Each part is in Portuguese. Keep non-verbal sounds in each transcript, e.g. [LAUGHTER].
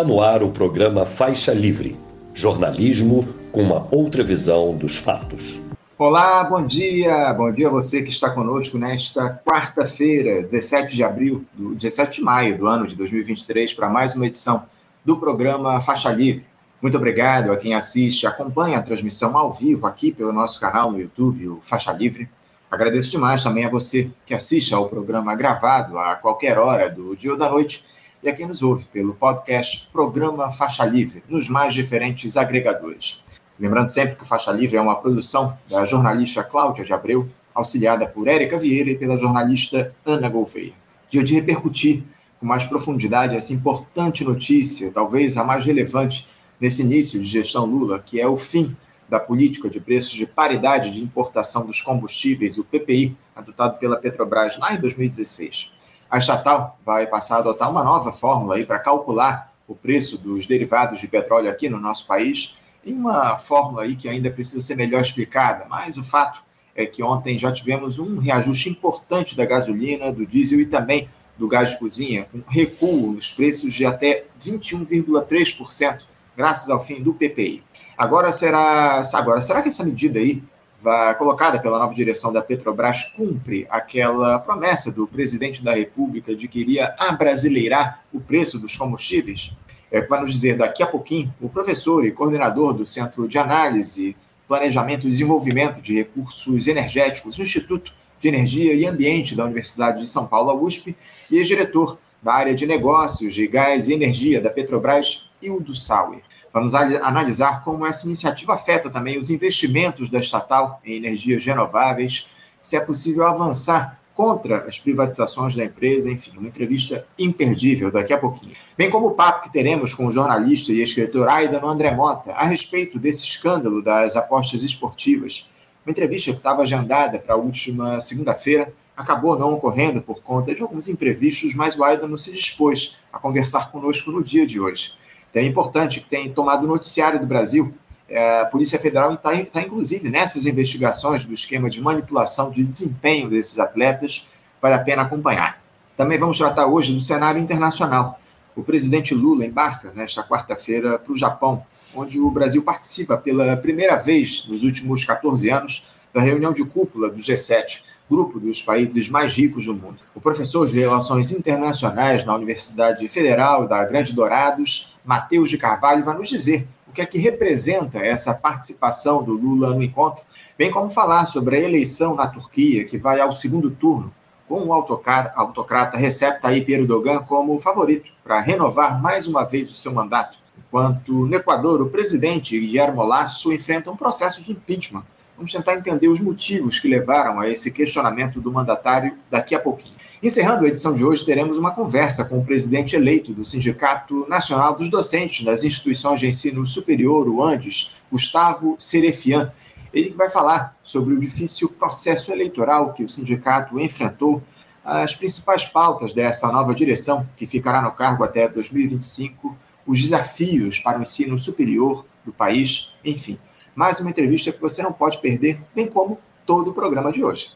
Está no ar o programa Faixa Livre jornalismo com uma outra visão dos fatos. Olá, bom dia. Bom dia a você que está conosco nesta quarta-feira, 17 de abril, 17 de maio do ano de 2023, para mais uma edição do programa Faixa Livre. Muito obrigado a quem assiste, acompanha a transmissão ao vivo aqui pelo nosso canal no YouTube, o Faixa Livre. Agradeço demais também a você que assiste ao programa gravado a qualquer hora do dia ou da noite e a quem nos ouve pelo podcast Programa Faixa Livre, nos mais diferentes agregadores. Lembrando sempre que o Faixa Livre é uma produção da jornalista Cláudia de Abreu, auxiliada por Érica Vieira e pela jornalista Ana Gouveia. Dia de repercutir com mais profundidade essa importante notícia, talvez a mais relevante nesse início de gestão Lula, que é o fim da política de preços de paridade de importação dos combustíveis, o PPI, adotado pela Petrobras lá em 2016. A estatal vai passar a adotar uma nova fórmula aí para calcular o preço dos derivados de petróleo aqui no nosso país, em uma fórmula aí que ainda precisa ser melhor explicada, mas o fato é que ontem já tivemos um reajuste importante da gasolina, do diesel e também do gás de cozinha, um recuo nos preços de até 21,3%, graças ao fim do PPI. Agora será, agora será que essa medida aí vai, colocada pela nova direção da Petrobras cumpre aquela promessa do presidente da República de que iria abrasileirar o preço dos combustíveis? É o que vai nos dizer daqui a pouquinho o professor e coordenador do Centro de Análise, Planejamento e Desenvolvimento de Recursos Energéticos do Instituto de Energia e Ambiente da Universidade de São Paulo, USP, e ex-diretor da área de negócios de gás e energia da Petrobras, Hildo Sauer. Vamos analisar como essa iniciativa afeta também os investimentos da estatal em energias renováveis, se é possível avançar contra as privatizações da empresa, enfim, uma entrevista imperdível daqui a pouquinho. Bem como o papo que teremos com o jornalista e escritor Aidano André Mota a respeito desse escândalo das apostas esportivas. Uma entrevista que estava agendada para a última segunda-feira acabou não ocorrendo por conta de alguns imprevistos, mas o Aidano se dispôs a conversar conosco no dia de hoje. Então é importante que tenha tomado noticiário do Brasil. É, a Polícia Federal está, tá, inclusive, nessas investigações do esquema de manipulação de desempenho desses atletas. Vale a pena acompanhar. Também vamos tratar hoje do cenário internacional. O presidente Lula embarca nesta quarta-feira para o Japão, onde o Brasil participa pela primeira vez nos últimos 14 anos da reunião de cúpula do G7, grupo dos países mais ricos do mundo. O professor de Relações Internacionais na Universidade Federal da Grande Dourados, Matheus de Carvalho, vai nos dizer o que é que representa essa participação do Lula no encontro, bem como falar sobre a eleição na Turquia, que vai ao segundo turno, com o autocrata Recep Tayyip Erdogan como favorito para renovar mais uma vez o seu mandato, enquanto no Equador o presidente Guillermo Lasso enfrenta um processo de impeachment Vamos tentar entender os motivos que levaram a esse questionamento do mandatário daqui a pouquinho. Encerrando a edição de hoje, teremos uma conversa com o presidente eleito do Sindicato Nacional dos Docentes das Instituições de Ensino Superior, o ANDES, Gustavo Serefian. Ele vai falar sobre o difícil processo eleitoral que o sindicato enfrentou, as principais pautas dessa nova direção, que ficará no cargo até 2025, os desafios para o ensino superior do país, enfim mais uma entrevista que você não pode perder, bem como todo o programa de hoje.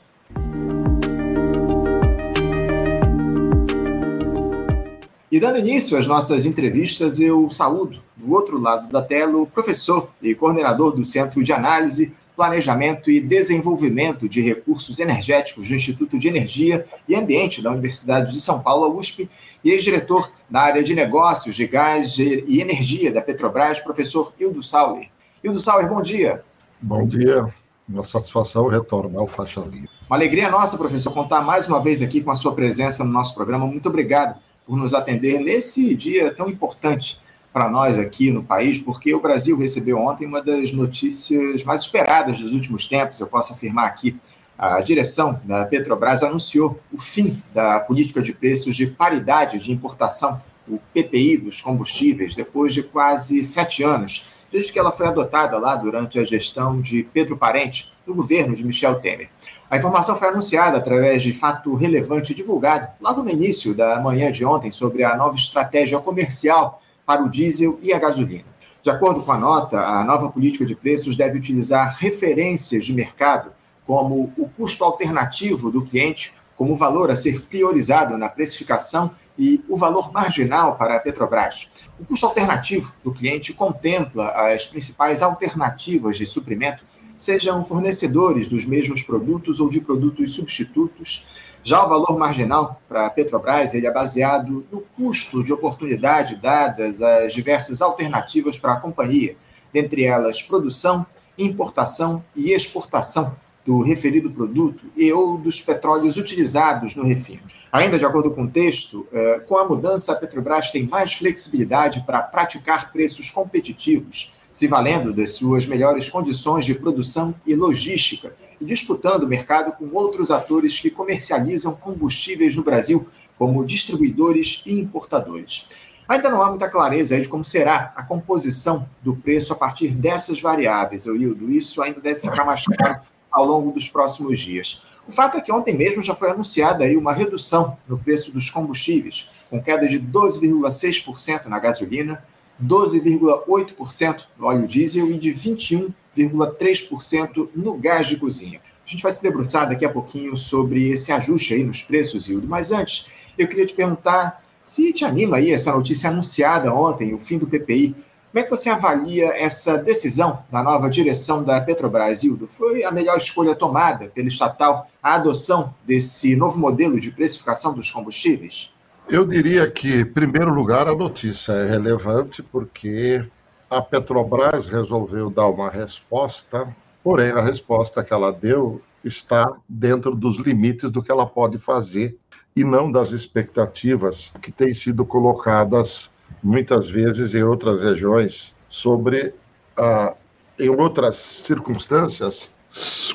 E dando início às nossas entrevistas, eu saúdo, do outro lado da tela, o professor e coordenador do Centro de Análise, Planejamento e Desenvolvimento de Recursos Energéticos do Instituto de Energia e Ambiente da Universidade de São Paulo, USP, e ex-diretor da área de negócios de gás e energia da Petrobras, professor Hildo Sauer. Hildo Sauer, bom dia. Bom dia. Uma satisfação retornar ao Faixa Livre. Uma alegria nossa, professor, contar mais uma vez aqui com a sua presença no nosso programa. Muito obrigado por nos atender nesse dia tão importante para nós aqui no país, porque o Brasil recebeu ontem uma das notícias mais esperadas dos últimos tempos, eu posso afirmar aqui. A direção da Petrobras anunciou o fim da política de preços de paridade de importação, o PPI dos combustíveis, depois de quase sete anos desde que ela foi adotada lá durante a gestão de Pedro Parente, no governo de Michel Temer. A informação foi anunciada através de fato relevante divulgado logo no início da manhã de ontem sobre a nova estratégia comercial para o diesel e a gasolina. De acordo com a nota, a nova política de preços deve utilizar referências de mercado, como o custo alternativo do cliente como valor a ser priorizado na precificação e o valor marginal para a Petrobras. O custo alternativo do cliente contempla as principais alternativas de suprimento, sejam fornecedores dos mesmos produtos ou de produtos substitutos. Já o valor marginal para a Petrobras ele é baseado no custo de oportunidade dadas às diversas alternativas para a companhia, dentre elas produção, importação e exportação do referido produto e ou dos petróleos utilizados no refino. Ainda de acordo com o texto, eh, com a mudança, a Petrobras tem mais flexibilidade para praticar preços competitivos, se valendo das suas melhores condições de produção e logística e disputando o mercado com outros atores que comercializam combustíveis no Brasil, como distribuidores e importadores. Ainda não há muita clareza de como será a composição do preço a partir dessas variáveis, Hildo. Isso ainda deve ficar mais claro ao longo dos próximos dias. O fato é que ontem mesmo já foi anunciada aí uma redução no preço dos combustíveis, com queda de 12,6% na gasolina, 12,8% no óleo diesel e de 21,3% no gás de cozinha. A gente vai se debruçar daqui a pouquinho sobre esse ajuste aí nos preços, Hildo, mas antes eu queria te perguntar se te anima aí essa notícia anunciada ontem, o fim do PPI, como é que você avalia essa decisão da nova direção da Petrobras, Hildo? Foi a melhor escolha tomada pelo estatal a adoção desse novo modelo de precificação dos combustíveis? Eu diria que, em primeiro lugar, a notícia é relevante porque a Petrobras resolveu dar uma resposta, porém a resposta que ela deu está dentro dos limites do que ela pode fazer e não das expectativas que têm sido colocadas muitas vezes em outras regiões, sobre, ah, em outras circunstâncias,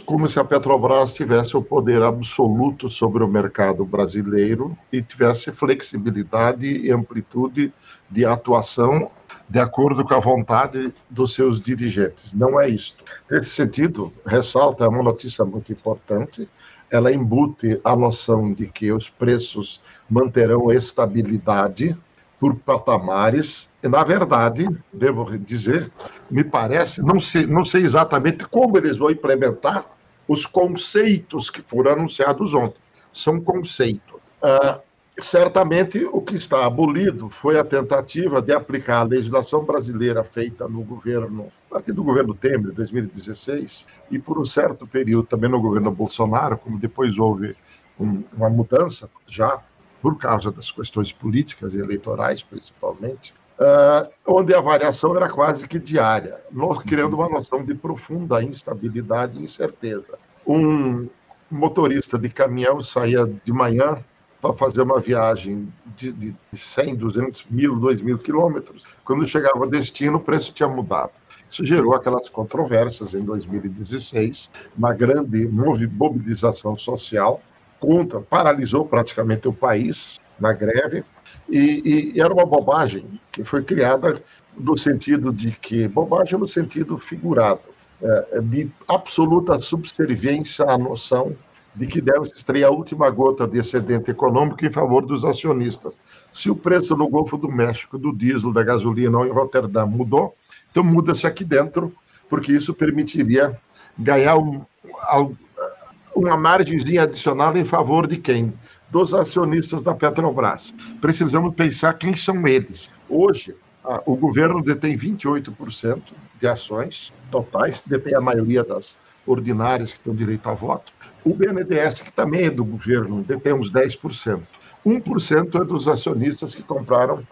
como se a Petrobras tivesse o poder absoluto sobre o mercado brasileiro e tivesse flexibilidade e amplitude de atuação de acordo com a vontade dos seus dirigentes. Não é isto. Nesse sentido, ressalta, é uma notícia muito importante, ela embute a noção de que os preços manterão estabilidade, por patamares. E, na verdade, devo dizer, me parece, não sei, não sei exatamente como eles vão implementar os conceitos que foram anunciados ontem. São conceitos. Ah, certamente, o que está abolido foi a tentativa de aplicar a legislação brasileira feita no governo, a partir do governo Temer, 2016, e por um certo período também no governo Bolsonaro, como depois houve um, uma mudança já por causa das questões políticas e eleitorais, principalmente, uh, onde a variação era quase que diária, criando uma noção de profunda instabilidade e incerteza. Um motorista de caminhão saía de manhã para fazer uma viagem de, de 100, 200 mil, 2 mil quilômetros. Quando chegava ao destino, o preço tinha mudado. Isso gerou aquelas controvérsias em 2016, uma grande mobilização social contra, paralisou praticamente o país na greve, e, e, era uma bobagem que foi criada no sentido de que, bobagem no sentido figurado, é, de absoluta subserviência à noção de que deve se extrair a última gota de excedente econômico em favor dos acionistas. Se o preço no Golfo do México do diesel, da gasolina ou em Roterdã mudou, então muda-se aqui dentro, porque isso permitiria ganhar um, uma margemzinha adicional em favor de quem? Dos acionistas da Petrobras. Precisamos pensar quem são eles. Hoje, o governo detém 28% de ações totais, detém a maioria das ordinárias que têm direito a voto. O BNDES, que também é do governo, detém uns 10%. 1% é dos acionistas que compraram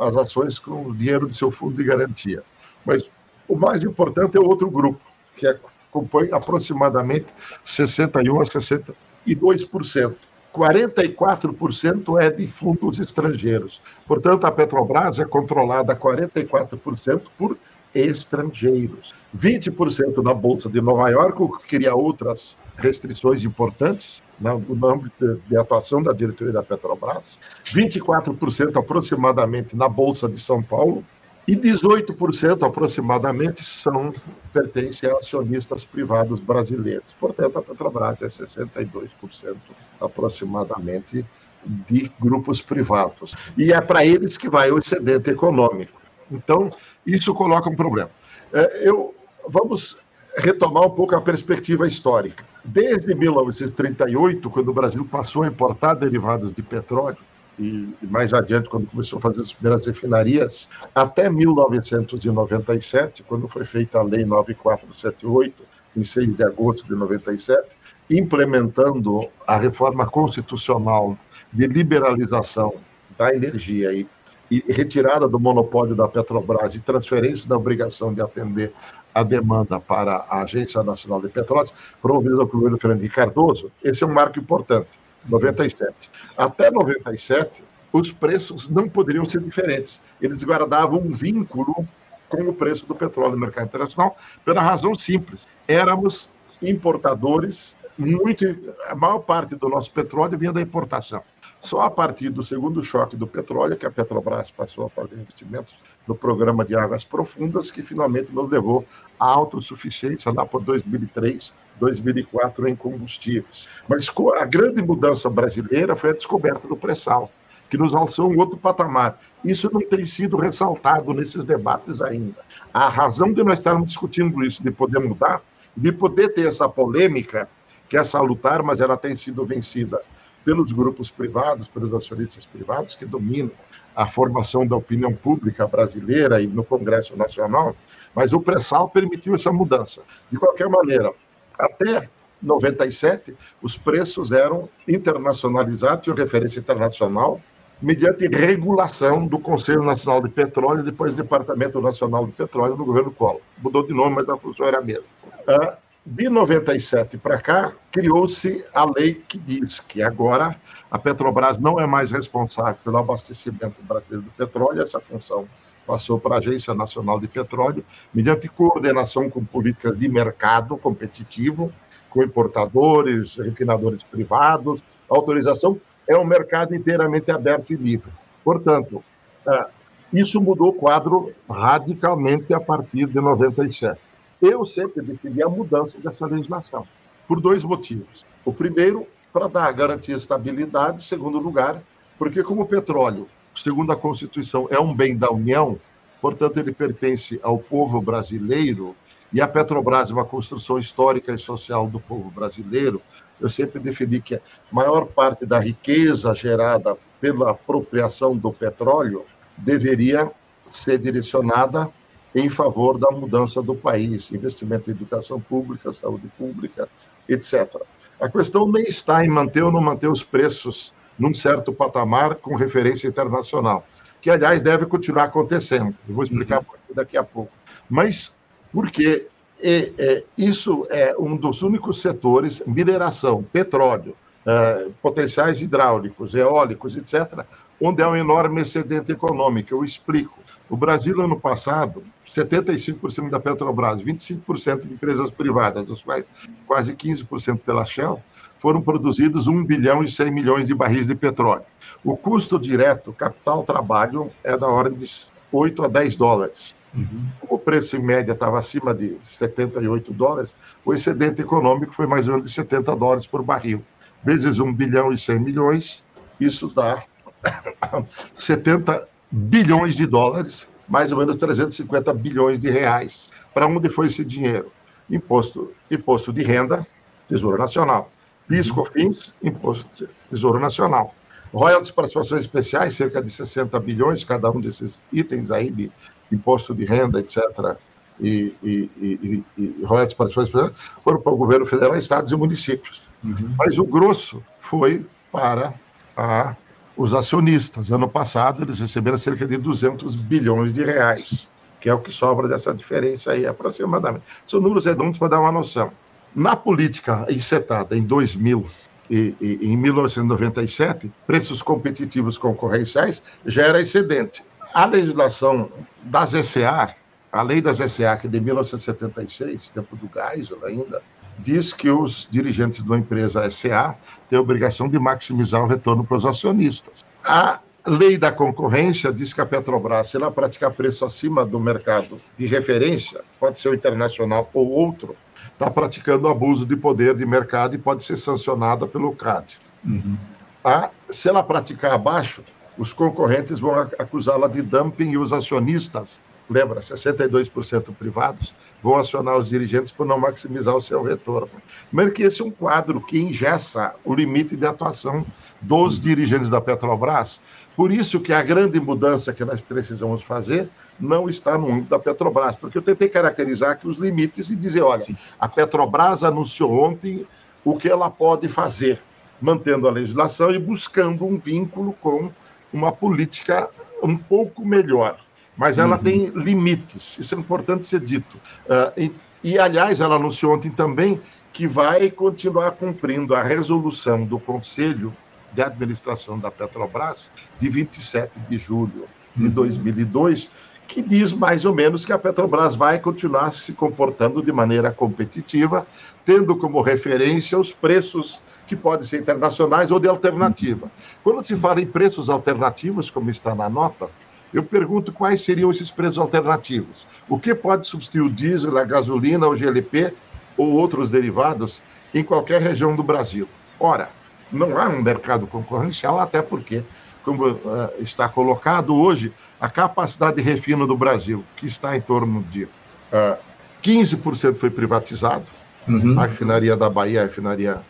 as ações com o dinheiro do seu fundo de garantia. Mas o mais importante é outro grupo, que é compõe aproximadamente 61% a 62%. 44% é de fundos estrangeiros. Portanto, a Petrobras é controlada 44% por estrangeiros. 20% da Bolsa de Nova York, o que cria outras restrições importantes né, no âmbito de atuação da diretoria da Petrobras. 24% aproximadamente na Bolsa de São Paulo, e 18% aproximadamente são pertencem a acionistas privados brasileiros. Portanto, a Petrobras é 62% aproximadamente de grupos privados. E é para eles que vai o excedente econômico. Então, isso coloca um problema. É, eu, vamos retomar um pouco a perspectiva histórica. Desde 1938, quando o Brasil passou a importar derivados de petróleo, e mais adiante, quando começou a fazer as primeiras refinarias, até 1997, quando foi feita a Lei 9478, em 6 de agosto de 97, implementando a reforma constitucional de liberalização da energia e, e retirada do monopólio da Petrobras e transferência da obrigação de atender a demanda para a Agência Nacional de Petróleos, promovida pelo governo Fernando Cardoso, esse é um marco importante. 97. Até 97, os preços não poderiam ser diferentes. Eles guardavam um vínculo com o preço do petróleo no mercado internacional, pela razão simples. Éramos importadores, muito, a maior parte do nosso petróleo vinha da importação. Só a partir do segundo choque do petróleo, que a Petrobras passou a fazer investimentos no programa de águas profundas, que finalmente nos levou à autossuficiência lá por 2003, 2004 em combustíveis. Mas a grande mudança brasileira foi a descoberta do pré-sal, que nos alçou um outro patamar. Isso não tem sido ressaltado nesses debates ainda. A razão de nós estarmos discutindo isso, de poder mudar, de poder ter essa polêmica, que é salutar, mas ela tem sido vencida pelos grupos privados, pelos acionistas privados que dominam a formação da opinião pública brasileira e no Congresso Nacional, mas o pré-sal permitiu essa mudança. De qualquer maneira, até 97, os preços eram internacionalizados, tinham referência internacional, mediante regulação do Conselho Nacional de Petróleo, depois do Departamento Nacional de Petróleo, no governo Collor. Mudou de nome, mas a função era a mesma. De 97 para cá, criou-se a lei que diz que agora a Petrobras não é mais responsável pelo abastecimento brasileiro do petróleo, essa função passou para a Agência Nacional de Petróleo, mediante coordenação com políticas de mercado competitivo, com importadores, refinadores privados. Autorização é um mercado inteiramente aberto e livre. Portanto, é, isso mudou o quadro radicalmente a partir de 97. Eu sempre defendi a mudança dessa legislação, por dois motivos. O primeiro, para dar garantia de estabilidade. Segundo lugar, porque como o petróleo, segundo a Constituição, é um bem da União, portanto ele pertence ao povo brasileiro, e a Petrobras é uma construção histórica e social do povo brasileiro, eu sempre defendi que a maior parte da riqueza gerada pela apropriação do petróleo deveria ser direcionada em favor da mudança do país, investimento em educação pública, saúde pública, etc. A questão nem está em manter ou não manter os preços num certo patamar com referência internacional, que, aliás, deve continuar acontecendo. Eu vou explicar uhum. daqui a pouco. Mas porque é, é, isso é um dos únicos setores, mineração, petróleo, é, potenciais hidráulicos, eólicos, etc., onde há um enorme excedente econômico. Eu explico. O Brasil, ano passado, 75% da Petrobras, 25% de empresas privadas, dos quais quase 15% pela Shell, foram produzidos 1 bilhão e 100 milhões de barris de petróleo. O custo direto, capital-trabalho, é da ordem de 8 a 10 dólares. Uhum. O preço em média estava acima de 78 dólares, o excedente econômico foi mais ou menos de 70 dólares por barril. Vezes 1 bilhão e 100 milhões, isso dá [COUGHS] 70 bilhões de dólares, mais ou menos 350 bilhões de reais. Para onde foi esse dinheiro? Imposto, imposto de renda, Tesouro Nacional. PIS, COFINS, imposto, Tesouro Nacional. Royalties participações especiais, cerca de 60 bilhões, cada um desses itens aí de imposto de renda, etc., e, e, e, e royalties participações especiais, foram para o governo federal, estados e municípios. Uhum. Mas o grosso foi para a os acionistas. Ano passado, eles receberam cerca de 200 bilhões de reais, que é o que sobra dessa diferença aí, aproximadamente. São números redondos para dar uma noção. Na política encetada em 2000 e, e em 1997, preços competitivos concorrenciais já era excedente. A legislação das SA, a lei das SA, que é de 1976, tempo do Geisel ainda, diz que os dirigentes de uma empresa SA têm a obrigação de maximizar o retorno para os acionistas. A lei da concorrência diz que a Petrobras, se ela praticar preço acima do mercado de referência, pode ser o internacional ou outro, está praticando abuso de poder de mercado e pode ser sancionada pelo CAD. Uhum. A, se ela praticar abaixo, os concorrentes vão acusá-la de dumping e os acionistas lembra, 62% privados, vão acionar os dirigentes por não maximizar o seu retorno. Primeiro que esse é um quadro que engessa o limite de atuação dos dirigentes da Petrobras. Por isso que a grande mudança que nós precisamos fazer não está no âmbito da Petrobras, porque eu tentei caracterizar aqui os limites e dizer, olha, a Petrobras anunciou ontem o que ela pode fazer, mantendo a legislação e buscando um vínculo com uma política um pouco melhor mas ela uhum. tem limites, isso é importante ser dito. Uh, e, e, aliás, ela anunciou ontem também que vai continuar cumprindo a resolução do Conselho de Administração da Petrobras de 27 de julho de 2002, uhum. que diz mais ou menos que a Petrobras vai continuar se comportando de maneira competitiva, tendo como referência os preços que podem ser internacionais ou de alternativa. Quando se fala em preços alternativos, como está na nota, eu pergunto quais seriam esses preços alternativos. O que pode substituir o diesel, a gasolina, o GLP ou outros derivados em qualquer região do Brasil? Ora, não há um mercado concorrencial, até porque, como uh, está colocado hoje, a capacidade de refino do Brasil, que está em torno de uh, eh, 15% foi privatizado, uhum. a refinaria da Bahia, a refinaria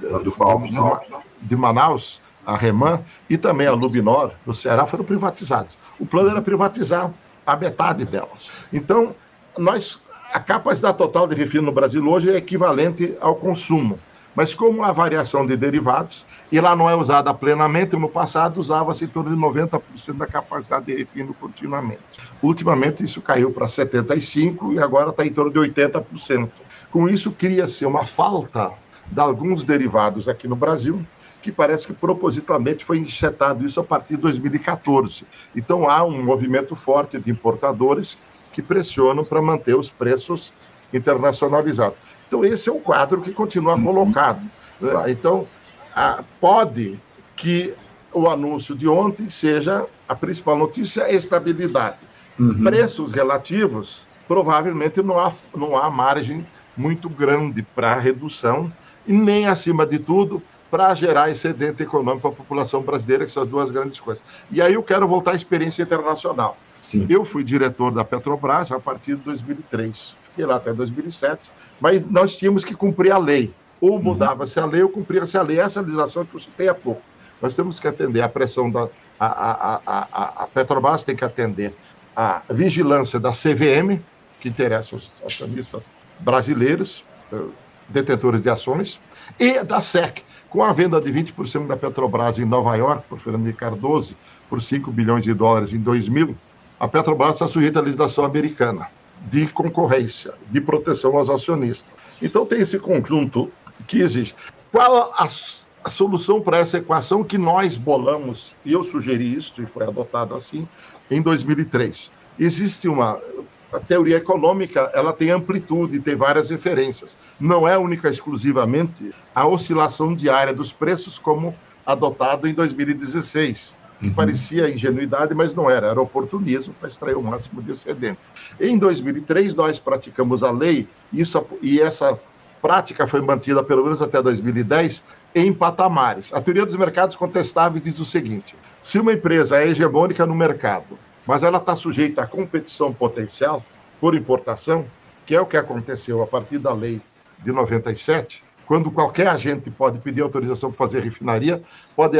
do, do, de, de Manaus, a Reman e também a Lubinor, do Ceará, foram privatizadas. O plano era privatizar a metade delas. Então, nós, a capacidade total de refino no Brasil hoje é equivalente ao consumo. Mas como a variação de derivados, e lá não é usada plenamente, no passado usava-se em torno de 90% da capacidade de refino continuamente. Ultimamente isso caiu para 75% e agora está em torno de 80%. Com isso, cria-se uma falta de alguns derivados aqui no Brasil, que parece que propositalmente foi injetado isso a partir de 2014. Então há um movimento forte de importadores que pressionam para manter os preços internacionalizados. Então esse é um quadro que continua colocado. Né? Então pode que o anúncio de ontem seja a principal notícia é estabilidade. Uhum. Preços relativos, provavelmente não há, não há margem muito grande para redução, e nem, acima de tudo, para gerar excedente econômico para a população brasileira, que são as duas grandes coisas. E aí eu quero voltar à experiência internacional. Sim. Eu fui diretor da Petrobras a partir de 2003, e lá até 2007, mas nós tínhamos que cumprir a lei. Ou uhum. mudava-se a lei ou cumpria-se a lei. Essa legislação que eu citei há pouco. Nós temos que atender a pressão da. A, a, a, a Petrobras tem que atender a vigilância da CVM, que interessa os acionistas brasileiros, eh, detentores de ações, e da SEC, com a venda de 20% da Petrobras em Nova York, por Fernando Cardoso, por 5 bilhões de dólares em 2000, a Petrobras está sujeita à legislação americana de concorrência, de proteção aos acionistas. Então tem esse conjunto que existe. Qual a, a solução para essa equação que nós bolamos, e eu sugeri isso, e foi adotado assim, em 2003? Existe uma, a teoria econômica ela tem amplitude, tem várias referências. Não é única exclusivamente a oscilação diária dos preços como adotado em 2016, que uhum. parecia ingenuidade, mas não era, era oportunismo para extrair o máximo de excedente. Em 2003 nós praticamos a lei isso, e essa prática foi mantida pelo menos até 2010 em patamares. A teoria dos mercados contestáveis diz o seguinte: se uma empresa é hegemônica no mercado mas ela está sujeita à competição potencial por importação, que é o que aconteceu a partir da lei de 97, quando qualquer agente pode pedir autorização para fazer refinaria, pode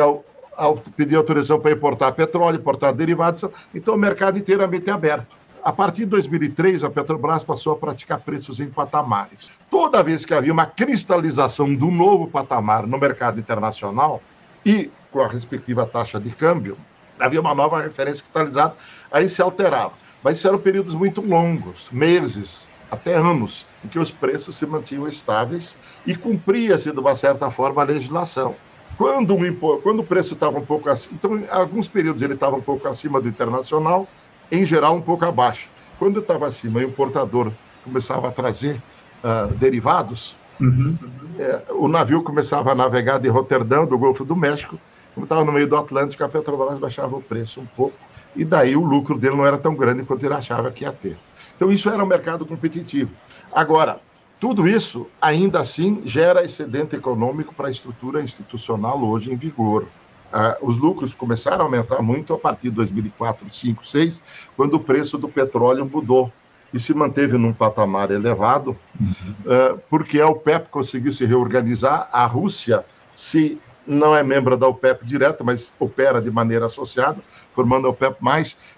pedir autorização para importar petróleo, importar derivados, então o mercado inteiramente é aberto. A partir de 2003, a Petrobras passou a praticar preços em patamares. Toda vez que havia uma cristalização do novo patamar no mercado internacional e com a respectiva taxa de câmbio, havia uma nova referência cristalizada, aí se alterava. Mas isso eram períodos muito longos, meses, até anos, em que os preços se mantinham estáveis e cumpria-se, de uma certa forma, a legislação. Quando, o, quando o preço estava um pouco acima, então, em alguns períodos ele estava um pouco acima do internacional, em geral, um pouco abaixo. Quando estava acima e o importador começava a trazer uh, derivados, uhum. é, o navio começava a navegar de Roterdão, do Golfo do México, como estava no meio do Atlântico, a Petrobras baixava o preço um pouco, e daí o lucro dele não era tão grande quanto ele achava que ia ter. Então, isso era um mercado competitivo. Agora, tudo isso, ainda assim, gera excedente econômico para a estrutura institucional hoje em vigor. ah, os lucros começaram a aumentar muito a partir de 2004, 2005, 2006, quando o preço do petróleo mudou e se manteve num patamar elevado, uhum. uh, porque a OPEP conseguiu se reorganizar, a Rússia se não é membro da OPEP direto, mas opera de maneira associada, formando a OPEP+.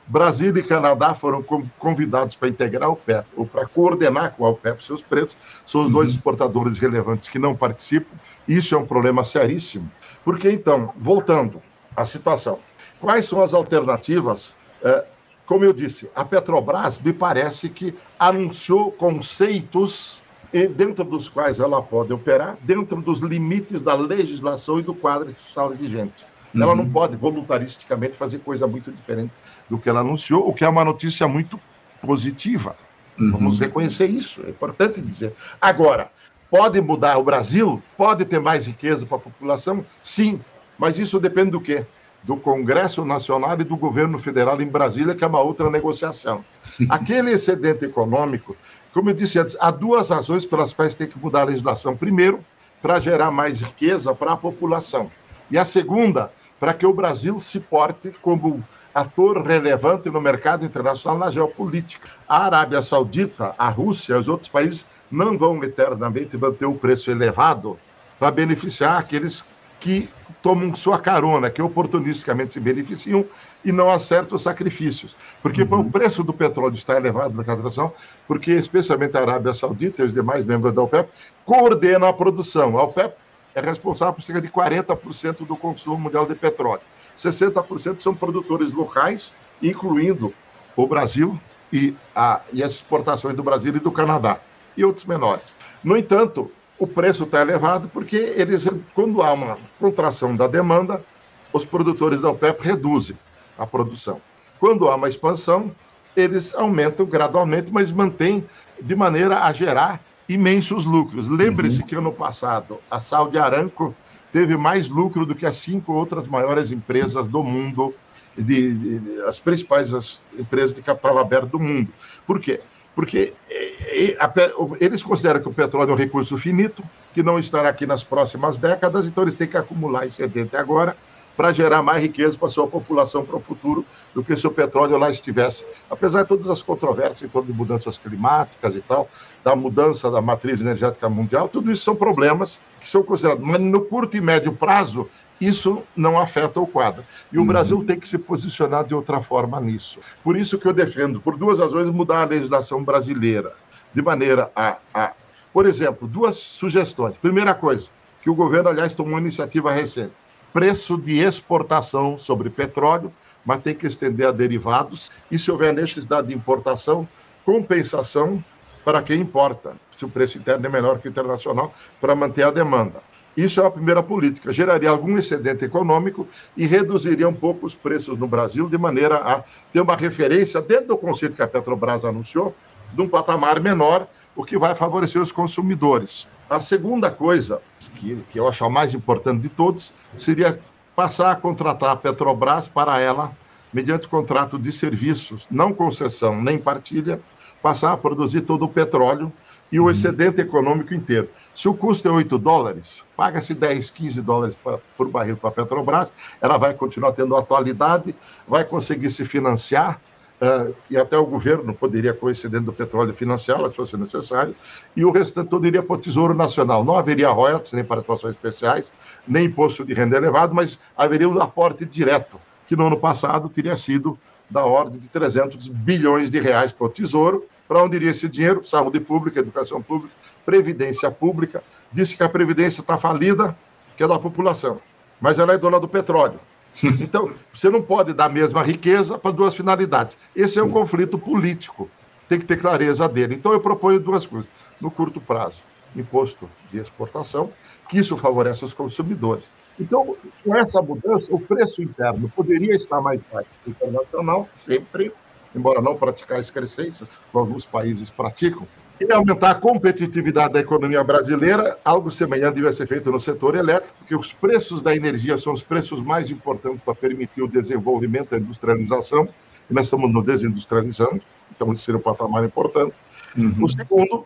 Brasil e Canadá foram convidados para integrar a OPEP, ou para coordenar com a OPEP seus preços. São os uhum. dois exportadores relevantes que não participam. Isso é um problema seríssimo. Porque, então, voltando à situação, quais são as alternativas? É, como eu disse, a Petrobras me parece que anunciou conceitos dentro dos quais ela pode operar, dentro dos limites da legislação e do quadro fiscal vigente. Uhum. Ela não pode voluntaristicamente fazer coisa muito diferente do que ela anunciou, o que é uma notícia muito positiva. Uhum. Vamos reconhecer isso, é importante dizer. Agora, pode mudar o Brasil? Pode ter mais riqueza para a população? Sim, mas isso depende do quê? do Congresso Nacional e do governo federal em Brasília, que é uma outra negociação. [LAUGHS] Aquele excedente econômico como eu disse antes, há duas razões pelas quais tem que mudar a legislação. Primeiro, para gerar mais riqueza para a população. E a segunda, para que o Brasil se porte como ator relevante no mercado internacional na geopolítica. A Arábia Saudita, a Rússia, os outros países não vão eternamente manter o preço elevado para beneficiar aqueles que tomam sua carona, que oportunisticamente se beneficiam e não acertam os sacrifícios. Porque uhum. o preço do petróleo está elevado na catração, porque especialmente a Arábia Saudita e os demais membros da OPEP coordenam a produção. A OPEP é responsável por cerca de 40% do consumo mundial de petróleo. 60% são produtores locais, incluindo o Brasil e, a, e as exportações do Brasil e do Canadá, e outros menores. No entanto, o preço está elevado porque eles, quando há uma contração da demanda, os produtores da OPEP reduzem a produção. Quando há uma expansão, eles aumentam gradualmente, mas mantêm de maneira a gerar imensos lucros. Lembre-se uhum. que ano passado a Saudi Aramco teve mais lucro do que as cinco outras maiores empresas do mundo, de, de, de, as principais as empresas de capital aberto do mundo. Por quê? Porque é, é, a, eles consideram que o petróleo é um recurso finito, que não estará aqui nas próximas décadas, então eles têm que acumular excedente agora para gerar mais riqueza para a sua população para o futuro do que se o petróleo lá estivesse. Apesar de todas as controvérsias em torno de mudanças climáticas e tal, da mudança da matriz energética mundial, tudo isso são problemas que são considerados. Mas no curto e médio prazo, isso não afeta o quadro. E o uhum. Brasil tem que se posicionar de outra forma nisso. Por isso que eu defendo, por duas razões, mudar a legislação brasileira, de maneira a, a por exemplo, duas sugestões. Primeira coisa, que o governo, aliás, tomou uma iniciativa recente preço de exportação sobre petróleo, mas tem que estender a derivados. E se houver necessidade de importação, compensação para quem importa, se o preço interno é menor que o internacional, para manter a demanda. Isso é a primeira política. Geraria algum excedente econômico e reduziria um pouco os preços no Brasil, de maneira a ter uma referência, dentro do conceito que a Petrobras anunciou, de um patamar menor, o que vai favorecer os consumidores. A segunda coisa, que, que eu acho a mais importante de todos, seria passar a contratar a Petrobras para ela, mediante contrato de serviços, não concessão nem partilha, passar a produzir todo o petróleo e o uhum. excedente econômico inteiro. Se o custo é 8 dólares, paga-se 10, 15 dólares pra, por barril para a Petrobras, ela vai continuar tendo atualidade, vai conseguir se financiar, uh, e até o governo poderia, com excedente do petróleo, financiá-la, se fosse necessário, e o restante todo iria para o Tesouro Nacional. Não haveria royalties, nem participações especiais, nem imposto de renda elevado, mas haveria um aporte direto, que no ano passado teria sido da ordem de 300 bilhões de reais para o Tesouro. Para onde iria esse dinheiro? Saúde pública, educação pública, previdência pública. Disse que a previdência está falida, que é da população, mas ela é dona do petróleo. Então, você não pode dar a mesma riqueza para duas finalidades. Esse é um conflito político. Tem que ter clareza dele. Então, eu proponho duas coisas. No curto prazo, imposto de exportação, que isso favorece os consumidores. Então, com essa mudança, o preço interno poderia estar mais baixo internacional, sempre, embora não praticar excrescências, como alguns países praticam, e aumentar a competitividade da economia brasileira, algo semelhante deve ser feito no setor elétrico, porque os preços da energia são os preços mais importantes para permitir o desenvolvimento da industrialização, e nós estamos nos desindustrializando, então isso seria um patamar importante. Uhum. O segundo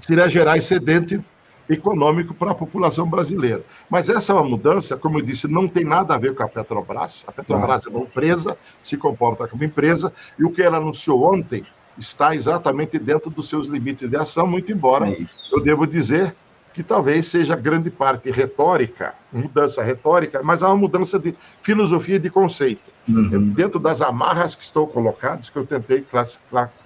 seria gerar excedente econômico para a população brasileira. Mas essa é uma mudança, como eu disse, não tem nada a ver com a Petrobras. A Petrobras é uma empresa, se comporta como empresa, e o que ela anunciou ontem está exatamente dentro dos seus limites de ação, muito embora é eu devo dizer que talvez seja grande parte retórica, mudança retórica, mas há uma mudança de filosofia e de conceito, uhum. dentro das amarras que estão colocadas, que eu tentei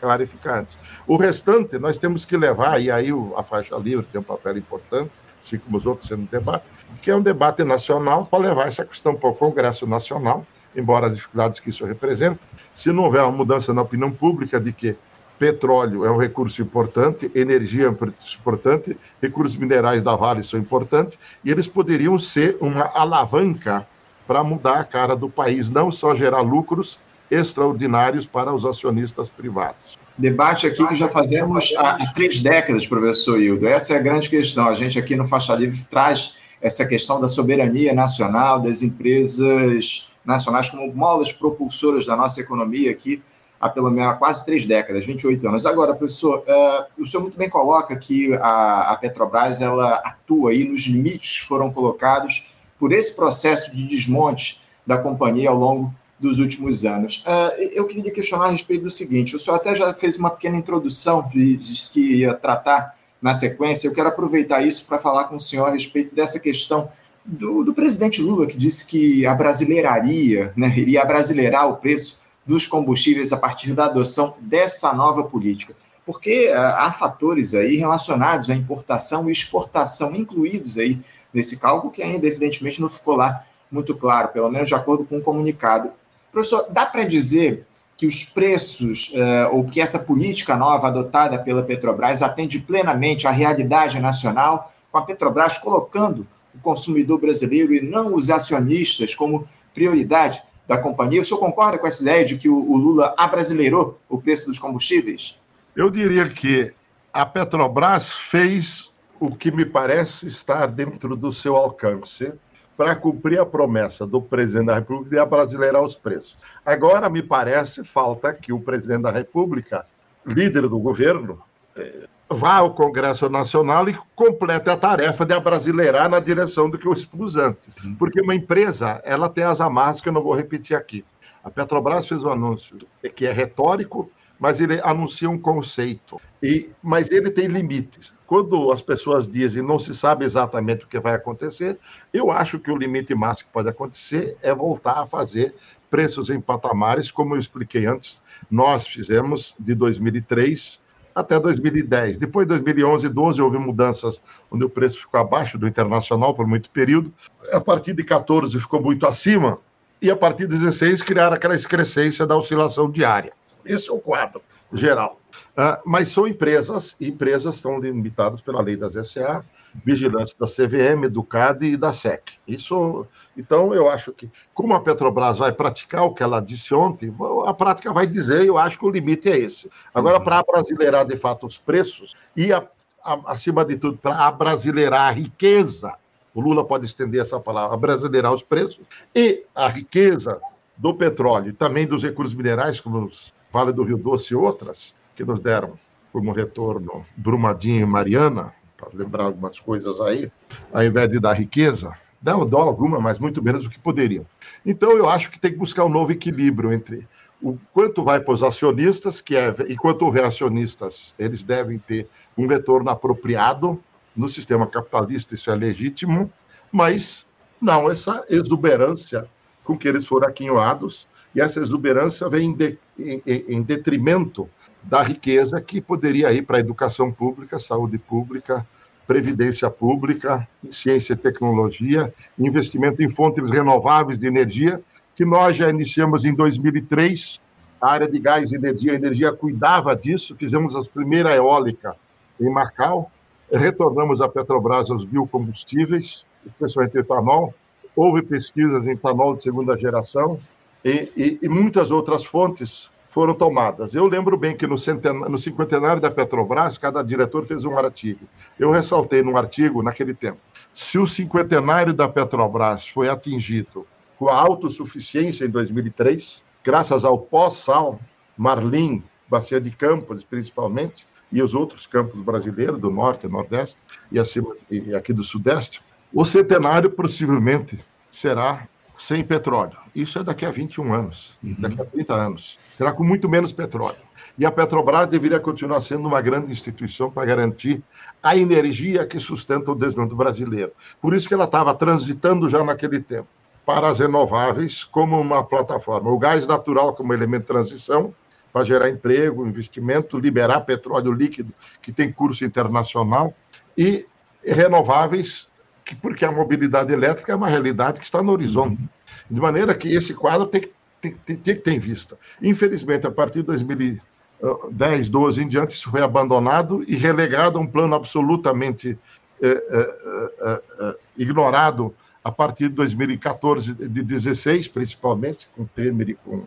clarificar antes. O restante, nós temos que levar, e aí a faixa livre tem um papel importante, assim como os outros sendo debate, que é um debate nacional para levar essa questão para o Congresso Nacional, embora as dificuldades que isso representa, se não houver uma mudança na opinião pública de que petróleo é um recurso importante, energia é um recurso importante, recursos minerais da Vale são importantes, e eles poderiam ser uma alavanca para mudar a cara do país, não só gerar lucros extraordinários para os acionistas privados. Debate aqui que já fazemos há, há três décadas, professor Hildo. Essa é a grande questão. A gente aqui no Faixa Livre traz essa questão da soberania nacional, das empresas nacionais como molas propulsoras da nossa economia aqui há pelo menos quase três décadas, 28 anos. Agora, professor, uh, o senhor muito bem coloca que a, a, Petrobras ela atua aí nos limites que foram colocados por esse processo de desmonte da companhia ao longo dos últimos anos. Uh, eu queria questionar a respeito do seguinte: o senhor até já fez uma pequena introdução, disse que ia tratar na sequência. Eu quero aproveitar isso para falar com o senhor a respeito dessa questão do, do presidente Lula, que disse que a brasileiraria, né, iria brasileirar o preço dos combustíveis a partir da adoção dessa nova política. Porque uh, há fatores aí relacionados à importação e exportação incluídos aí nesse cálculo que ainda, evidentemente, não ficou lá muito claro, pelo menos de acordo com o comunicado. Professor, dá para dizer que os preços, uh, ou que essa política nova adotada pela Petrobras atende plenamente à realidade nacional, com a Petrobras colocando o consumidor brasileiro e não os acionistas como prioridade da companhia. O senhor concorda com essa ideia de que o, o Lula abrasileirou o preço dos combustíveis? Eu diria que a Petrobras fez o que me parece estar dentro do seu alcance para cumprir a promessa do presidente da República de abrasileirar os preços. Agora, me parece, falta que o presidente da República, líder do governo, eh, vá ao Congresso Nacional e complete a tarefa de abrasileirar na direção do que eu expus antes. Uhum. Porque uma empresa, ela tem as amarras que eu não vou repetir aqui. A Petrobras fez um anúncio que é retórico, mas ele anuncia um conceito. E, mas ele tem limites. Quando as pessoas dizem não se sabe exatamente o que vai acontecer, eu acho que o limite máximo que pode acontecer é voltar a fazer preços em patamares, como eu expliquei antes, nós fizemos de 2003 até 2010. Depois de 2011 e 12 houve mudanças onde o preço ficou abaixo do internacional por muito período. A partir de 14 ficou muito acima e a partir de 16 criaram aquela excrescência da oscilação diária. Esse é o quadro geral. Uh, mas são empresas, e empresas estão limitadas pela lei das SA, vigilância da CVM, do CAD e da SEC. Isso, então, eu acho que, como a Petrobras vai praticar o que ela disse ontem, a prática vai dizer, eu acho que o limite é esse. Agora, para brasileirar de fato os preços e, a, a, acima de tudo, para brasileirar a riqueza, o Lula pode estender essa palavra, brasileirar os preços e a riqueza do petróleo e também dos recursos minerais, como os Vale do Rio Doce e outras, que nos deram como retorno Brumadinho e Mariana, para lembrar algumas coisas aí, ao invés de dar riqueza, não dão alguma, mas muito menos do que poderiam. Então, eu acho que tem que buscar um novo equilíbrio entre o quanto vai para os acionistas, que é, enquanto houver acionistas, eles devem ter um retorno apropriado no sistema capitalista, isso é legítimo, mas não essa exuberância com que eles foram aquinhoados, e essa exuberância vem de, em, em detrimento da riqueza que poderia ir para a educação pública, saúde pública, previdência pública, ciência e tecnologia, investimento em fontes renováveis de energia, que nós já iniciamos em 2003. A área de gás e energia, a energia cuidava disso, fizemos a primeira eólica em Macau, retornamos a Petrobras aos biocombustíveis, especialmente etanol, houve pesquisas em etanol de segunda geração e, e, e muitas outras fontes foram tomadas. Eu lembro bem que no, no cinquentenário da Petrobras, cada diretor fez um artigo. Eu ressaltei num artigo, naquele tempo, se o cinquentenário da Petrobras foi atingido com a autossuficiência em 2003, graças ao pós-sal, Marlim, Bacia de Campos, principalmente, e os outros campos brasileiros, do Norte, Nordeste e, acima, e aqui do Sudeste, o centenário possivelmente será sem petróleo. Isso é daqui a 21 anos, uhum. daqui a 30 anos. Será com muito menos petróleo. E a Petrobras deveria continuar sendo uma grande instituição para garantir a energia que sustenta o desenvolvimento brasileiro. Por isso que ela estava transitando já naquele tempo para as renováveis como uma plataforma. O gás natural como elemento de transição para gerar emprego, investimento, liberar petróleo líquido que tem curso internacional e renováveis porque a mobilidade elétrica é uma realidade que está no horizonte. De maneira que esse quadro tem que, tem, tem, tem que ter em vista. Infelizmente, a partir de 2010, 12 em diante, isso foi abandonado e relegado a um plano absolutamente é, é, é, ignorado a partir de 2014, de 16, principalmente, com Temer e com,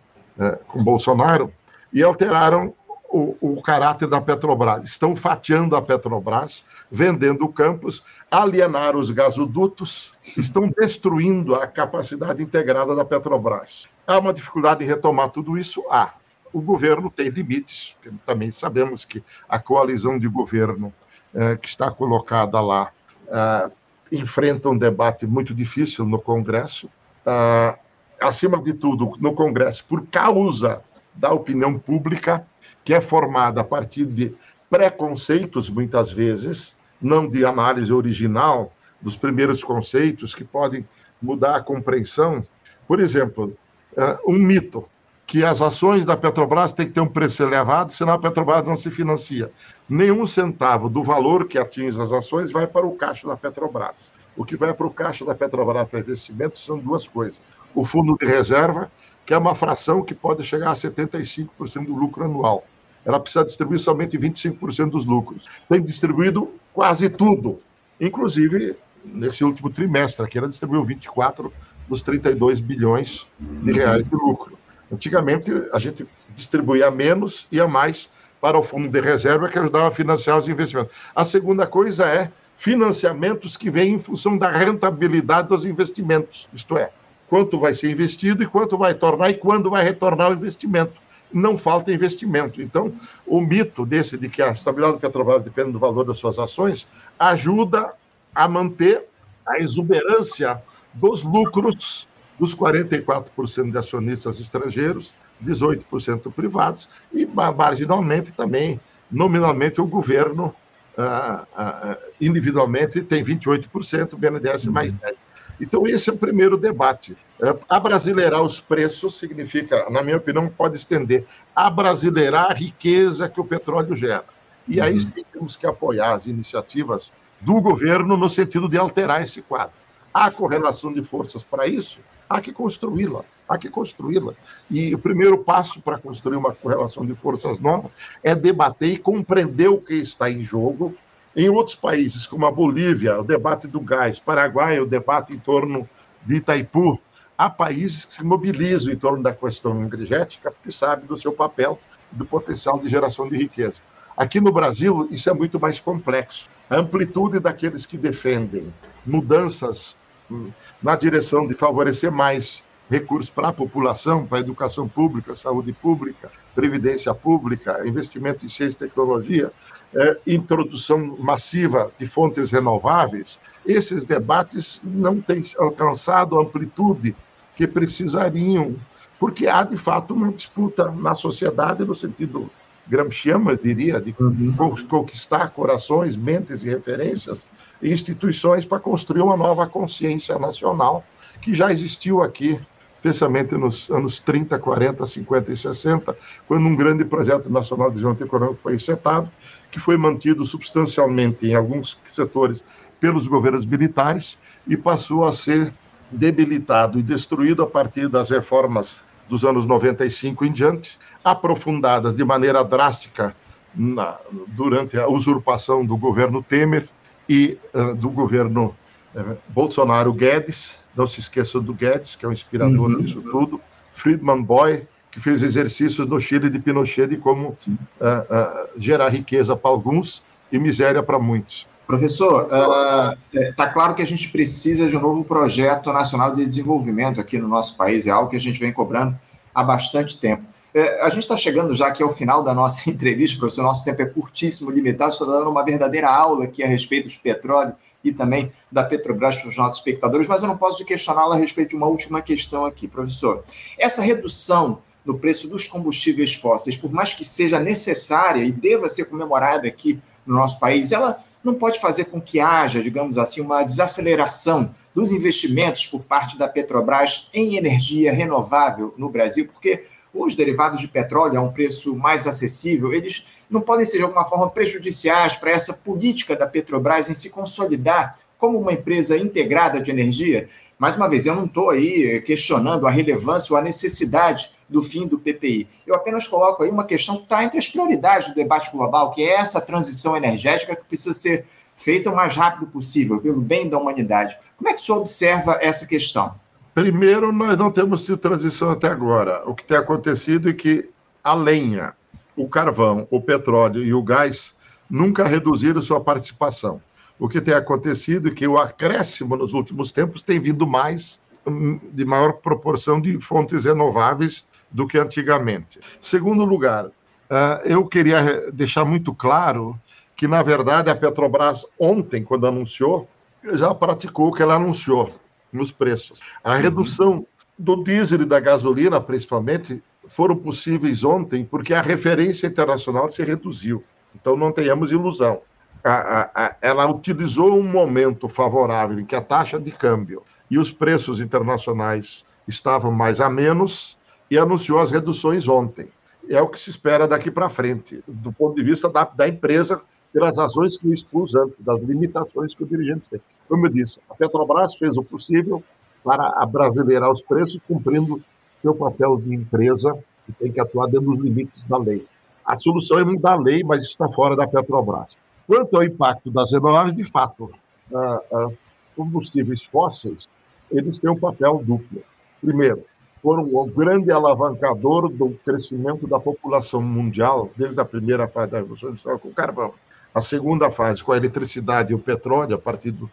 com Bolsonaro, e alteraram o, o, caráter da Petrobras. Estão fatiando a Petrobras, vendendo campos, alienaram os gasodutos, estão destruindo a capacidade integrada da Petrobras. Há uma dificuldade em retomar tudo isso? Há. O governo tem limites, também sabemos que a coalizão de governo é, que está colocada lá é, enfrenta um debate muito difícil no Congresso. É, acima de tudo, no Congresso, por causa da opinião pública, que é formada a partir de preconceitos, muitas vezes, não de análise original dos primeiros conceitos, que podem mudar a compreensão. Por exemplo, é, um mito, que as ações da Petrobras têm que ter um preço elevado, senão a Petrobras não se financia. Nenhum centavo do valor que atinge as ações vai para o caixa da Petrobras. O que vai para o caixa da Petrobras para investimentos são duas coisas. O fundo de reserva que é uma fração que pode chegar a 75% do lucro anual. Ela precisa distribuir somente 25% dos lucros. Tem distribuído quase tudo, inclusive nesse último trimestre, aqui ela distribuiu 24 dos 32 bilhões de reais de lucro. Antigamente, a gente distribuía menos e a mais para o fundo de reserva que ajudava a financiar os investimentos. A segunda coisa é financiamentos que vêm em função da rentabilidade dos investimentos, isto é, quanto vai ser investido e quanto vai tornar e quando vai retornar o investimento. Não falta investimento. Então, o mito desse de que a estabilidade do Petrobras depende do valor das suas ações ajuda a manter a exuberância dos lucros dos 44% de acionistas estrangeiros, 18% privados, e marginalmente também, nominalmente, o governo ah, ah, individualmente tem 28%, o BNDES mais 10%. Então, esse é o primeiro debate. É, abrasileirar os preços significa, na minha opinião, pode estender, abrasileirar a riqueza que o petróleo gera. E aí uhum. sim temos que apoiar as iniciativas do governo no sentido de alterar esse quadro. Há correlação de forças para isso? Há que construí-la, há que construí-la. E o primeiro passo para construir uma correlação de forças nova é debater e compreender o que está em jogo em outros países, como a Bolívia, o debate do gás, Paraguai, o debate em torno de Itaipu, há países que se mobilizam em torno da questão energética porque sabem do seu papel, do potencial de geração de riqueza. Aqui no Brasil, isso é muito mais complexo. A amplitude daqueles que defendem mudanças hum, na direção de favorecer mais recursos para a população, para a educação pública, saúde pública, previdência pública, investimento em ciência e tecnologia, é, introdução massiva de fontes renováveis, esses debates não têm alcançado a amplitude que precisariam, porque há, de fato, uma disputa na sociedade, no sentido gramsciano, diria, de uhum. conquistar corações, mentes e referências, e instituições para construir uma nova consciência nacional que já existiu aqui especialmente nos anos 30, 40, 50 e 60, quando um grande projeto nacional de desenvolvimento econômico foi setado, que foi mantido substancialmente em alguns setores pelos governos militares e passou a ser debilitado e destruído a partir das reformas dos anos 95 em diante, aprofundadas de maneira drástica na, durante a usurpação do governo Temer e uh, do governo uh, Bolsonaro Guedes, não se esqueça do Guedes, que é o inspirador uhum. disso tudo. Friedman Boy, que fez exercícios no Chile de Pinochet de como uh, uh, gerar riqueza para alguns e miséria para muitos. Professor, está uh, é, claro que a gente precisa de um novo projeto nacional de desenvolvimento aqui no nosso país, é algo que a gente vem cobrando há bastante tempo. É, a gente está chegando já aqui ao final da nossa [LAUGHS] entrevista, professor. Nosso tempo é curtíssimo, limitado. Estou dando uma verdadeira aula aqui a respeito de petróleo e também da Petrobras para os nossos espectadores, mas eu não posso questioná-la a respeito de uma última questão aqui, professor. Essa redução no preço dos combustíveis fósseis, por mais que seja necessária e deva ser comemorada aqui no nosso país, ela não pode fazer com que haja, digamos assim, uma desaceleração dos investimentos por parte da Petrobras em energia renovável no Brasil, porque os derivados de petróleo a um preço mais acessível, eles não podem ser de alguma forma prejudiciais para essa política da Petrobras em se consolidar como uma empresa integrada de energia. Mais uma vez, eu não estou aí questionando a relevância ou a necessidade do fim do PPI. Eu apenas coloco aí uma questão que está entre as prioridades do debate global, que é essa transição energética que precisa ser feita o mais rápido possível, pelo bem da humanidade. Como é que o senhor observa essa questão? Primeiro, nós não temos tido transição até agora. O que tem acontecido é que a lenha, o carvão, o petróleo e o gás nunca reduziram sua participação. O que tem acontecido é que o acréscimo nos últimos tempos tem vindo mais, hum, de maior proporção de fontes renováveis do que antigamente. Segundo lugar, ah, eu queria deixar muito claro que, na verdade, a Petrobras, ontem, quando anunciou, já praticou o que ela anunciou nos preços. A uhum. redução do diesel e da gasolina, principalmente, foram possíveis ontem porque a referência internacional se reduziu. Então, não tenhamos ilusão. A, a, a, ela utilizou um momento favorável em que a taxa de câmbio e os preços internacionais estavam mais a menos e anunciou as reduções ontem. É o que se espera daqui para frente, do ponto de vista da, da empresa, pelas razões que expus antes, das limitações que o dirigente tem. Como eu disse, a Petrobras fez o possível para abrasileirar os preços, cumprindo seu papel de empresa que tem que atuar dentro dos limites da lei. A solução é mudar a lei, mas está fora da Petrobras. Quanto ao impacto das renováveis, de fato, uh, uh, combustíveis fósseis, eles têm um papel duplo. Primeiro, foram o grande alavancador do crescimento da população mundial, desde a primeira fase da Revolução Industrial com o carvão. A segunda fase, com a eletricidade e o petróleo, a partir dos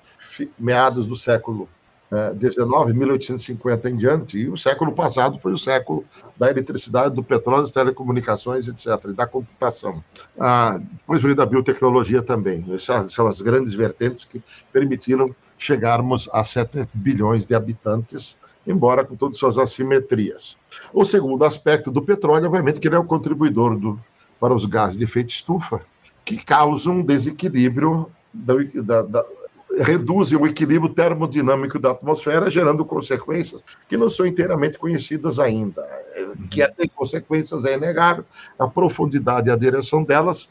meados do século XIX, 1850 em diante, e o século passado foi o século da eletricidade, do petróleo, das telecomunicações, etc., e da computação. Ah, depois veio da biotecnologia também. Essas são as grandes vertentes que permitiram chegarmos a 7 bilhões de habitantes embora com todas suas assimetrias. O segundo aspecto do petróleo, obviamente, que ele é o contribuidor do, para os gases de efeito estufa, que causam um desequilíbrio, da, da, da, reduzem o equilíbrio termodinâmico da atmosfera, gerando consequências que não são inteiramente conhecidas ainda. Que é, tem consequências é inegável, a profundidade e a direção delas.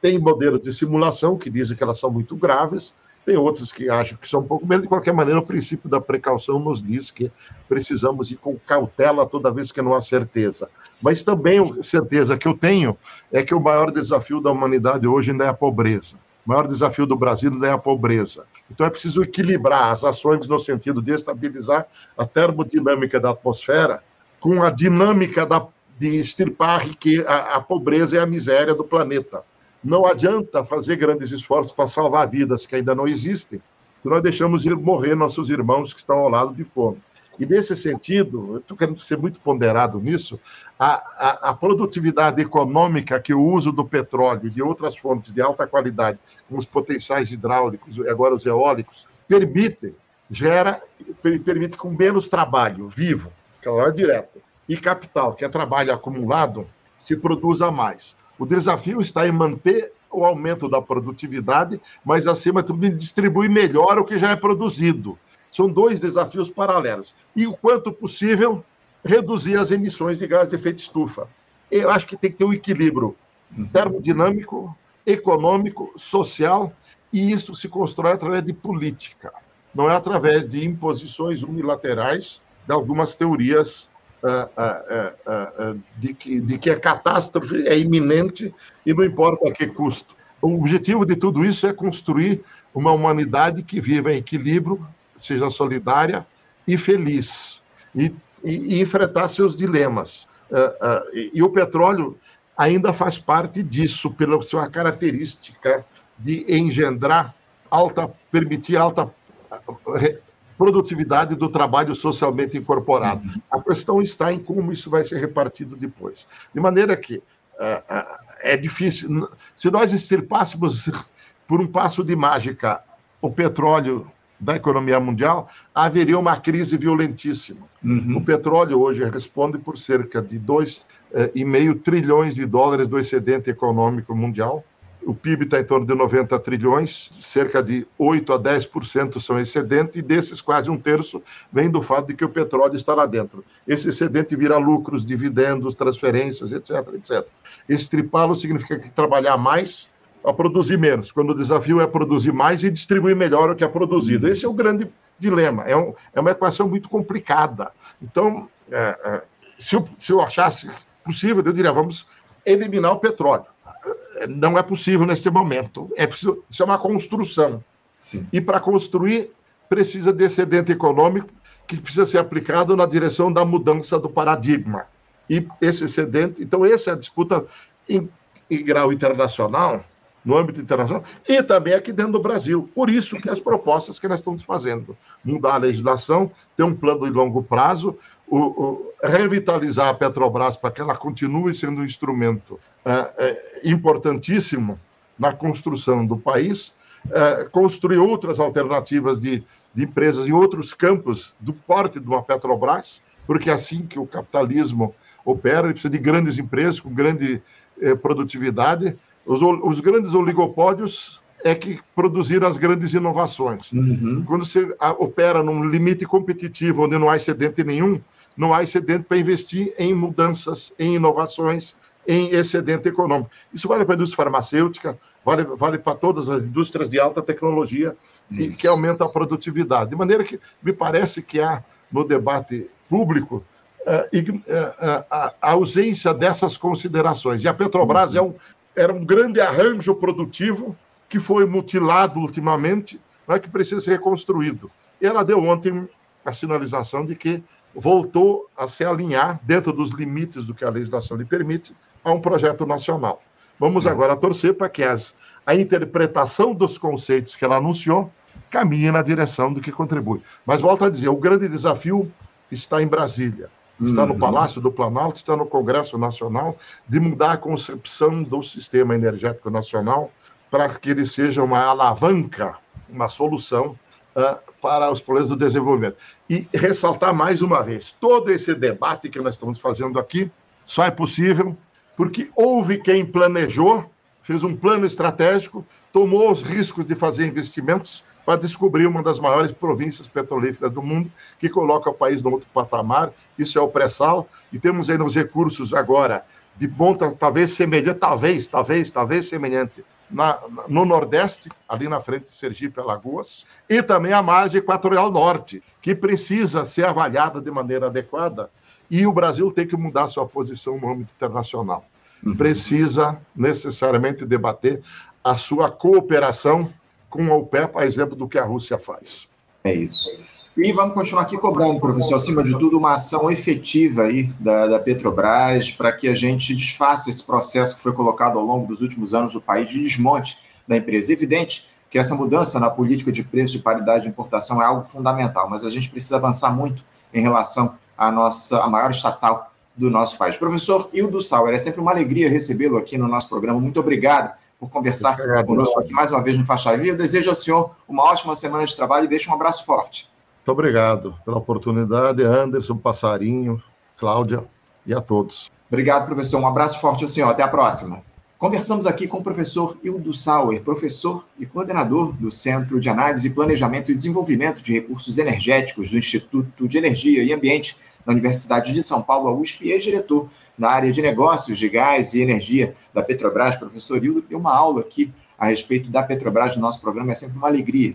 Tem modelos de simulação que dizem que elas são muito graves, tem outros que acham que são um pouco menos. De qualquer maneira, o princípio da precaução nos diz que precisamos ir com cautela toda vez que não há certeza. Mas também a certeza que eu tenho é que o maior desafio da humanidade hoje ainda é a pobreza. O maior desafio do Brasil ainda é a pobreza. Então é preciso equilibrar as ações no sentido de estabilizar a termodinâmica da atmosfera com a dinâmica da, de extirpar a, a pobreza e a miséria do planeta. Não adianta fazer grandes esforços para salvar vidas que ainda não existem, se nós deixamos morrer nossos irmãos que estão ao lado de fome. E nesse sentido, eu estou querendo ser muito ponderado nisso, a, a, a, produtividade econômica que o uso do petróleo e de outras fontes de alta qualidade, como os potenciais hidráulicos e agora os eólicos, permite, gera, permite com menos trabalho vivo, calor é direto, e capital, que é trabalho acumulado, se produza mais. O desafio está em manter o aumento da produtividade, mas, acima de tudo, distribuir melhor o que já é produzido. São dois desafios paralelos. E, o quanto possível, reduzir as emissões de gás de efeito estufa. Eu acho que tem que ter um equilíbrio termodinâmico, econômico, social, e isso se constrói através de política, não é através de imposições unilaterais de algumas teorias de, que, de que a catástrofe é iminente e não importa a que custo. O objetivo de tudo isso é construir uma humanidade que viva em equilíbrio, seja solidária e feliz, e, e, e enfrentar seus dilemas. E, e o petróleo ainda faz parte disso, pela sua característica de engendrar alta, permitir alta produtividade do trabalho socialmente incorporado. A questão está em como isso vai ser repartido depois. De maneira que uh, uh, é difícil. Se nós extirpássemos [LAUGHS] por um passo de mágica o petróleo da economia mundial, haveria uma crise violentíssima. Uhum. O petróleo hoje responde por cerca de 2,5 eh, trilhões de dólares do excedente econômico mundial. O PIB está em torno de 90 trilhões, cerca de 8 a 10% são excedente, e desses quase um terço vem do fato de que o petróleo está lá dentro. Esse excedente vira lucros, dividendos, transferências, etc, etc. Estripá-lo significa que trabalhar mais a produzir menos, quando o desafio é produzir mais e distribuir melhor o que é produzido. Esse é o grande dilema. É, um, é uma equação muito complicada. Então, é, é, se, eu, se eu achasse possível, eu diria, vamos eliminar o petróleo. Não é possível neste momento. É preciso, isso é uma construção. Sim. E para construir, precisa de excedente econômico que precisa ser aplicado na direção da mudança do paradigma. E esse excedente, então, essa é a disputa em, em grau internacional no âmbito internacional e também aqui dentro do Brasil. Por isso que as propostas que nós estamos fazendo, mudar a legislação, ter um plano de longo prazo, o, o, revitalizar a Petrobras para que ela continue sendo um instrumento é, é, importantíssimo na construção do país, é, construir outras alternativas de, de empresas em outros campos do porte de uma Petrobras, porque é assim que o capitalismo opera, ele precisa de grandes empresas com grande eh, produtividade, os, os grandes oligopódios é que produziram as grandes inovações. Uhum. Quando você opera num limite competitivo onde não há excedente nenhum, não há excedente para investir em mudanças, em inovações, em excedente econômico. Isso vale para a indústria farmacêutica, vale, vale para todas as indústrias de alta tecnologia, que, que aumenta a produtividade. De maneira que me parece que há no debate público uh, uh, a, a, ausência dessas considerações. E a Petrobras uhum. é um, era um grande arranjo produtivo que foi mutilado ultimamente, né, que precisa ser reconstruído. E ela deu ontem a sinalização de que voltou a se alinhar, dentro dos limites do que a legislação lhe permite, a um projeto nacional. Vamos agora torcer para que as, a interpretação dos conceitos que ela anunciou caminhe na direção do que contribui. Mas volto a dizer, o grande desafio está em Brasília está no uhum. Palácio do Planalto, está no Congresso Nacional, de mudar a concepção do sistema energético nacional para que ele seja uma alavanca, uma solução uh, para os problemas do desenvolvimento. E ressaltar mais uma vez: todo esse debate que nós estamos fazendo aqui só é possível porque houve quem planejou fez um plano estratégico, tomou os riscos de fazer investimentos para descobrir uma das maiores províncias petrolíferas do mundo, que coloca o país no outro patamar. Isso é o pré-sal, e temos aí nos recursos agora de ponta, talvez semelhante, talvez, talvez, talvez semelhante, na, no Nordeste, ali na frente de Sergipe, Alagoas, e também a margem equatorial norte, que precisa ser avaliada de maneira adequada, e o Brasil tem que mudar sua posição no âmbito internacional precisa necessariamente debater a sua cooperação com a OPEP, a exemplo do que a Rússia faz. É isso. E vamos continuar aqui cobrando, professor, acima de tudo, uma ação efetiva aí da, da Petrobras para que a gente desfaça esse processo que foi colocado ao longo dos últimos anos no país de desmonte da empresa. É evidente que essa mudança na política de preço de paridade de importação é algo fundamental, mas a gente precisa avançar muito em relação à nossa a maior estatal do nosso país. Professor Hildo Sauer, é sempre uma alegria recebê-lo aqui no nosso programa. Muito obrigado por conversar conosco aqui mais uma vez no Faixa Livre. Eu desejo ao senhor uma ótima semana de trabalho e deixo um abraço forte. Muito obrigado pela oportunidade, Anderson, Passarinho, Cláudia e a todos. Obrigado, professor. Um abraço forte ao senhor. Até a próxima. Conversamos aqui com o professor Hildo Sauer, professor e coordenador do Centro de Análise, Planejamento e Desenvolvimento de Recursos Energéticos do Instituto de Energia e Ambiente da Universidade de São Paulo, a USP, e é diretor da área de negócios de gás e energia da Petrobras. Professor Hildo deu uma aula aqui a respeito da Petrobras no nosso programa. É sempre uma alegria